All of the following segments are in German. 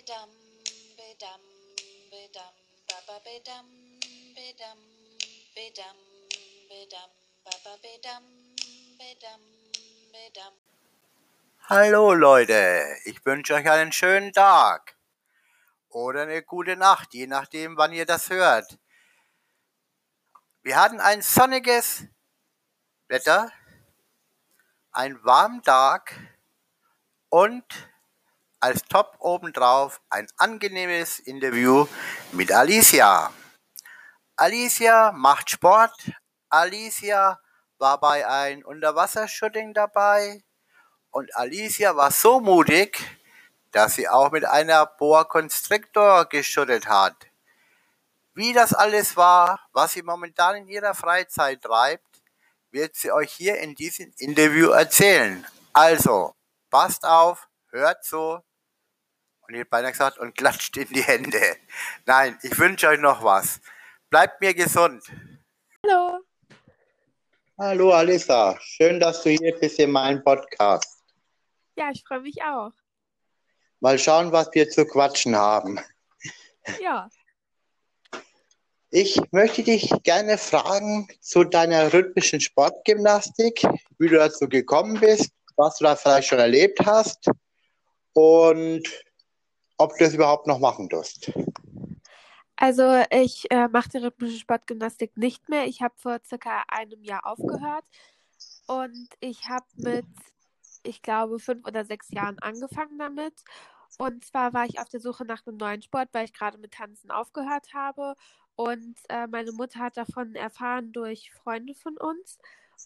bedam, bedam, bedam, baba bedam, bedam, bedam, bedam, baba bedam, bedam, bedam. Hallo Leute, ich wünsche euch einen schönen Tag oder eine gute Nacht, je nachdem, wann ihr das hört. Wir hatten ein sonniges Wetter, einen warmen Tag und als Top obendrauf ein angenehmes Interview mit Alicia. Alicia macht Sport. Alicia war bei einem Unterwassershooting dabei. Und Alicia war so mutig, dass sie auch mit einer Boa Constrictor geschüttelt hat. Wie das alles war, was sie momentan in ihrer Freizeit treibt, wird sie euch hier in diesem Interview erzählen. Also, passt auf, hört zu und ich hätte beinahe gesagt, und klatscht in die Hände. Nein, ich wünsche euch noch was. Bleibt mir gesund. Hallo. Hallo Alissa, schön, dass du hier bist in meinem Podcast. Ja, ich freue mich auch. Mal schauen, was wir zu quatschen haben. Ja. Ich möchte dich gerne fragen zu deiner rhythmischen Sportgymnastik, wie du dazu gekommen bist, was du da vielleicht schon erlebt hast und ob du das überhaupt noch machen wirst. Also ich äh, mache die rhythmische Sportgymnastik nicht mehr. Ich habe vor circa einem Jahr aufgehört und ich habe mit, ich glaube, fünf oder sechs Jahren angefangen damit. Und zwar war ich auf der Suche nach einem neuen Sport, weil ich gerade mit Tanzen aufgehört habe. Und äh, meine Mutter hat davon erfahren durch Freunde von uns.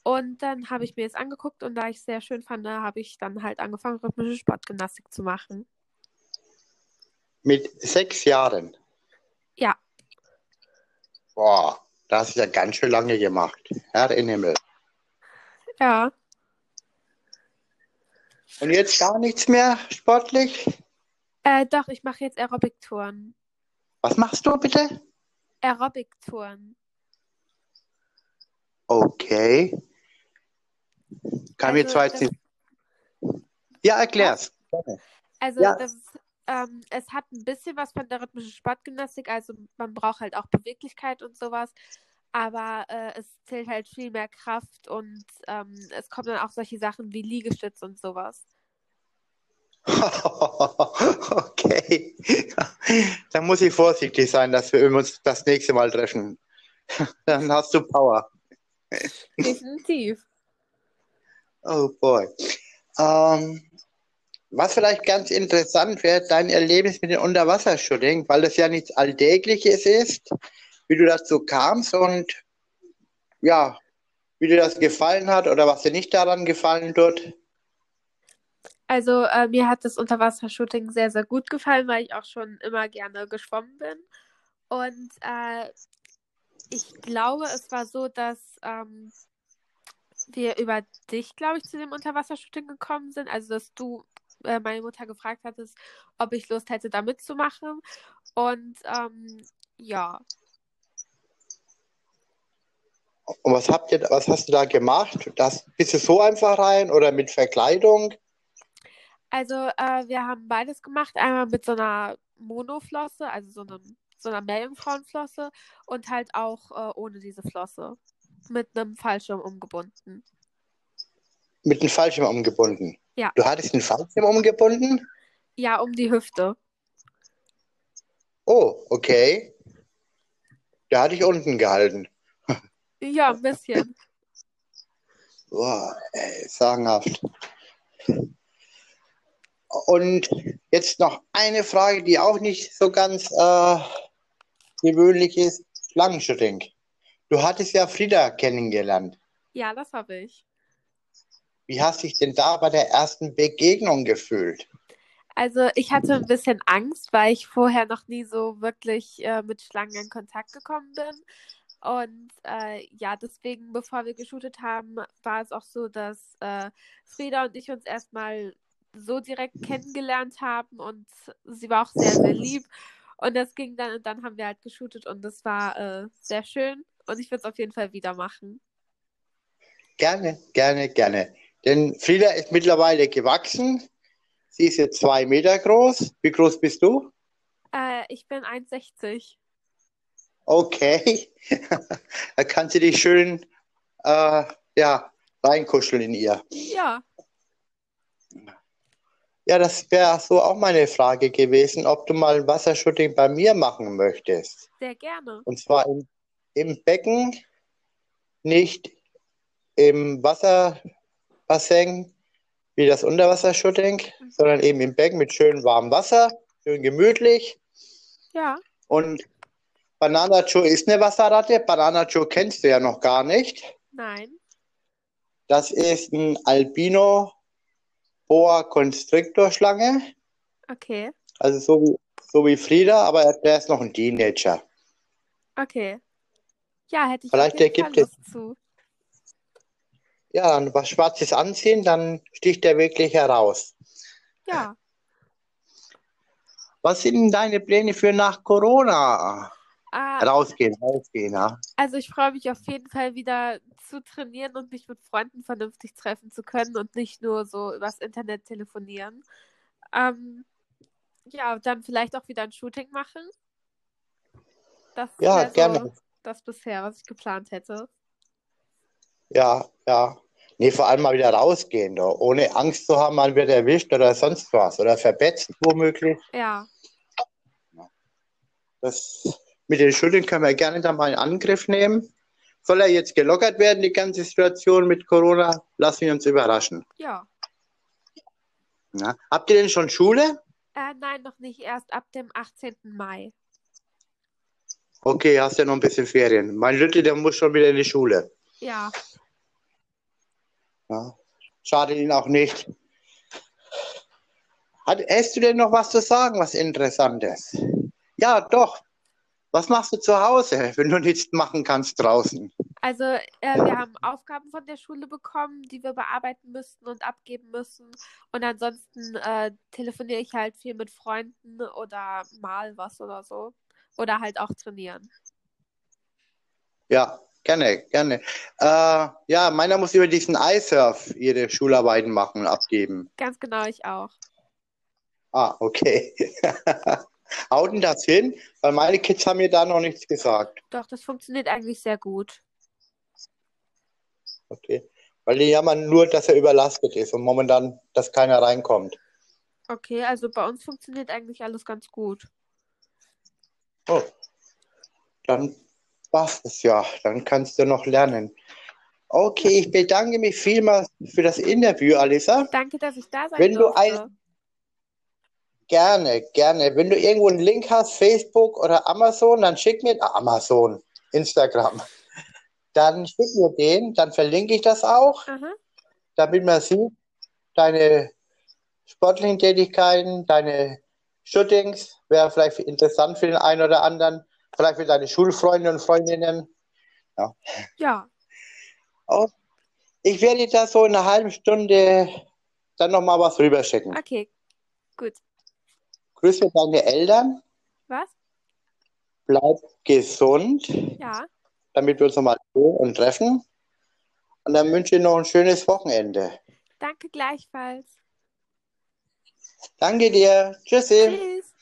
Und dann habe ich mir es angeguckt und da ich es sehr schön fand, habe ich dann halt angefangen, rhythmische Sportgymnastik zu machen. Mit sechs Jahren? Ja. Boah, das hast du ja ganz schön lange gemacht. Herr in Himmel. Ja. Und jetzt gar nichts mehr sportlich? Äh, doch, ich mache jetzt Aerobic-Touren. Was machst du bitte? Aerobic-Touren. Okay. Kann mir Also, zwar jetzt das- nicht. Ja, erklär's. Also Ja. das ist, ähm, es hat ein bisschen was von der rhythmischen Sportgymnastik, also man braucht halt auch Beweglichkeit und sowas, aber äh, es zählt halt viel mehr Kraft und ähm, es kommen dann auch solche Sachen wie Liegestütz und sowas. Okay. Dann muss ich vorsichtig sein, dass wir uns das nächste Mal treffen. Dann hast du Power. Definitiv. Oh boy. Ähm, was vielleicht ganz interessant wäre, dein Erlebnis mit dem Unterwassershooting, weil das ja nichts Alltägliches ist, wie du dazu kamst und ja, wie dir das gefallen hat oder was dir nicht daran gefallen tut. Also äh, mir hat das Unterwassershooting sehr, sehr gut gefallen, weil ich auch schon immer gerne geschwommen bin. Und äh, ich glaube, es war so, dass ähm, wir über dich, glaube ich, zu dem Unterwassershooting gekommen sind. Also, dass du äh, meine Mutter gefragt hattest, ob ich Lust hätte, da mitzumachen. Und ähm, ja, Und was habt ihr, was hast du da gemacht? Das, bist du so einfach rein oder mit Verkleidung? also äh, wir haben beides gemacht. Einmal mit so einer Monoflosse, also so, einem, so einer Meerjungfrauenflosse und halt auch äh, ohne diese Flosse. Mit einem Fallschirm umgebunden. Mit einem Fallschirm umgebunden. Ja. Du hattest einen Fallschirm umgebunden? Ja, um die Hüfte. Oh, okay. Da hatte ich unten gehalten. Ja, ein bisschen. Boah, ey, sagenhaft. Und jetzt noch eine Frage, die auch nicht so ganz äh, gewöhnlich ist. Schlangenshooting. Du hattest ja Frieda kennengelernt. Ja, das habe ich. Wie hast du dich denn da bei der ersten Begegnung gefühlt? Also ich hatte ein bisschen Angst, weil ich vorher noch nie so wirklich äh, mit Schlangen in Kontakt gekommen bin. Und äh, ja, deswegen, bevor wir geshootet haben, war es auch so, dass äh, Frieda und ich uns erstmal so direkt kennengelernt haben und sie war auch sehr, sehr lieb. Und das ging dann und dann haben wir halt geshootet und das war äh, sehr schön und ich würde es auf jeden Fall wieder machen. Gerne, gerne, gerne. Denn Frieda ist mittlerweile gewachsen. Sie ist jetzt zwei Meter groß. Wie groß bist du? Äh, ich bin 1,60. Okay. da kann sie dich schön äh, ja, reinkuscheln in ihr. Ja, Ja, das wäre so auch meine Frage gewesen, ob du mal ein Wassershooting bei mir machen möchtest. sehr gerne. Und zwar im, im Becken, nicht im Wasserbassin wie das Unterwassershooting, sondern eben im Becken mit schön warmem Wasser, schön gemütlich. Ja, Und Banana Joe ist eine Wasserratte. Banana Joe kennst du ja noch gar nicht. nein. Das ist ein Albino Boa Constrictor Schlange. Okay, Also so wie, so wie Frieda, aber der ist noch ein Teenager. okay. Ja, hätte ich Vielleicht ergibt es- zu. Ja, dann was Schwarzes anziehen, dann sticht der wirklich heraus. Ja, Was sind denn deine Pläne für nach Corona? äh, Rausgehen, rausgehen, ja. also ich freue mich auf jeden Fall wieder zu trainieren und mich mit Freunden vernünftig treffen zu können und nicht nur so übers Internet telefonieren. Ähm, ja, dann vielleicht auch wieder ein Shooting machen. Das Ja, so gerne. das bisher, was ich geplant hätte. Ja, ja. Nee, vor allem mal wieder rausgehen, doch. ohne Angst zu haben, man wird erwischt oder sonst was oder verbetzt womöglich. Ja, Das mit den Schultern können wir gerne dann mal in Angriff nehmen. Soll er jetzt gelockert werden, die ganze Situation mit Corona? Lassen wir uns überraschen. ja. Ja. Habt ihr denn schon Schule? Äh, nein, noch nicht. Erst ab dem 18. Mai. Okay, hast ja noch ein bisschen Ferien. Mein Lütte, der muss schon wieder in die Schule. Ja, Ja. Schadet ihn auch nicht. Hat, hast du denn noch was zu sagen, was Interessantes? Ja, doch. Was machst du zu Hause, wenn du nichts machen kannst draußen? also äh, wir haben Aufgaben von der Schule bekommen, die wir bearbeiten müssten und abgeben müssen. Und ansonsten äh, telefoniere ich halt viel mit Freunden oder mal was oder so. Oder halt auch trainieren. Ja, gerne, gerne. Äh, ja, meiner muss über diesen iSurf ihre Schularbeiten machen und abgeben. Ganz genau, ich auch. Ah, okay. Haut denn das hin? Weil meine Kids haben mir da noch nichts gesagt. Doch, das funktioniert eigentlich sehr gut. Okay. Weil die jammern nur, dass er überlastet ist und momentan, dass keiner reinkommt. Okay, also bei uns funktioniert eigentlich alles ganz gut. Oh, dann passt es ja. Dann kannst du noch lernen. Okay, ich bedanke mich vielmals für das Interview, Alissa. Danke, dass ich da sein Wenn du durfte. ein- Gerne, gerne. Wenn du irgendwo einen Link hast, Facebook oder Amazon, dann schick mir ah, Amazon, Instagram. Dann schick mir den, dann verlinke ich das auch, Aha. damit man sieht, deine sportlichen Tätigkeiten, deine Shootings, wäre vielleicht interessant für den einen oder anderen, vielleicht für deine Schulfreunde und Freundinnen. Ja, Ich werde dir da so in einer halben Stunde dann nochmal was rüberschicken. okay, gut. Grüße deine Eltern, Was? bleib gesund. Ja, damit wir uns nochmal sehen und treffen. Und dann wünsche ich noch ein schönes Wochenende. danke gleichfalls. Danke dir. Tschüssi. Tschüss.